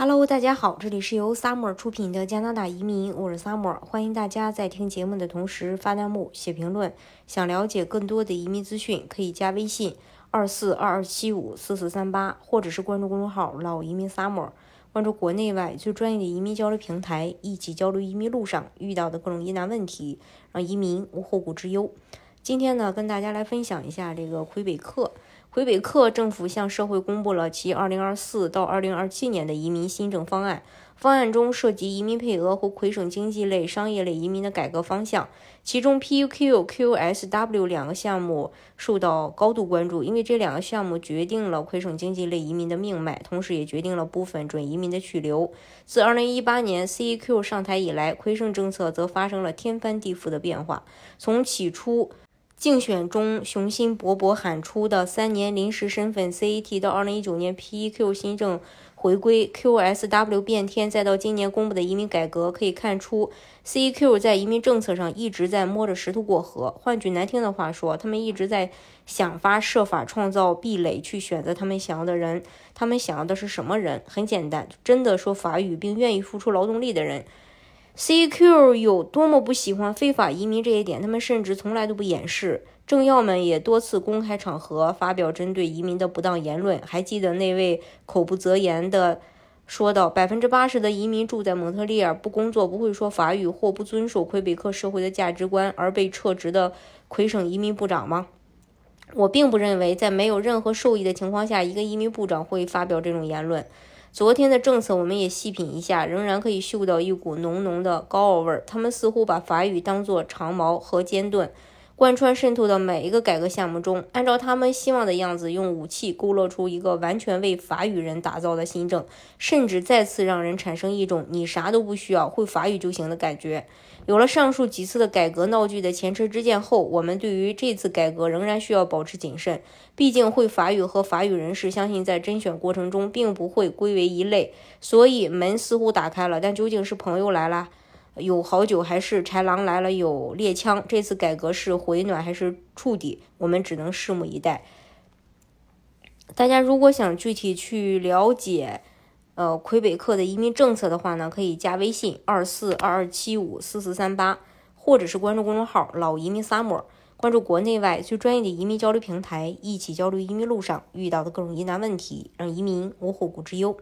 Hello，大家好，这里是由 Summer 出品的加拿大移民，我是 Summer，欢迎大家在听节目的同时发弹幕、写评论。想了解更多的移民资讯，可以加微信二四二二七五四四三八，或者是关注公众号“老移民 Summer”，关注国内外最专业的移民交流平台，一起交流移民路上遇到的各种疑难问题，让移民无后顾之忧。今天呢，跟大家来分享一下这个魁北克。魁北克政府向社会公布了其2024到2027年的移民新政方案，方案中涉及移民配额和魁省经济类、商业类移民的改革方向。其中，PUQ、QSW 两个项目受到高度关注，因为这两个项目决定了魁省经济类移民的命脉，同时也决定了部分准移民的去留。自2018年 CEQ 上台以来，魁省政策则发生了天翻地覆的变化，从起初。竞选中雄心勃勃喊出的三年临时身份 CET，到二零一九年 PEQ 新政回归 QSW 变天，再到今年公布的移民改革，可以看出 CEQ 在移民政策上一直在摸着石头过河。换句难听的话说，他们一直在想方设法创造壁垒，去选择他们想要的人。他们想要的是什么人？很简单，真的说法语并愿意付出劳动力的人。CQ 有多么不喜欢非法移民这一点，他们甚至从来都不掩饰。政要们也多次公开场合发表针对移民的不当言论。还记得那位口不择言的说道：“百分之八十的移民住在蒙特利尔，不工作，不会说法语或不遵守魁北克社会的价值观，而被撤职的魁省移民部长吗？”我并不认为，在没有任何受益的情况下，一个移民部长会发表这种言论。昨天的政策，我们也细品一下，仍然可以嗅到一股浓浓的高傲味儿。他们似乎把法语当作长矛和尖盾，贯穿渗透到每一个改革项目中，按照他们希望的样子，用武器勾勒出一个完全为法语人打造的新政，甚至再次让人产生一种你啥都不需要，会法语就行的感觉。有了上述几次的改革闹剧的前车之鉴后，我们对于这次改革仍然需要保持谨慎。毕竟，会法语和法语人士相信在甄选过程中并不会归为一类。所以门似乎打开了，但究竟是朋友来了有好酒，还是豺狼来了有猎枪？这次改革是回暖还是触底？我们只能拭目以待。大家如果想具体去了解，呃，魁北克的移民政策的话呢，可以加微信二四二二七五四四三八，或者是关注公众号“老移民 summer”，关注国内外最专业的移民交流平台，一起交流移民路上遇到的各种疑难问题，让移民无后顾之忧。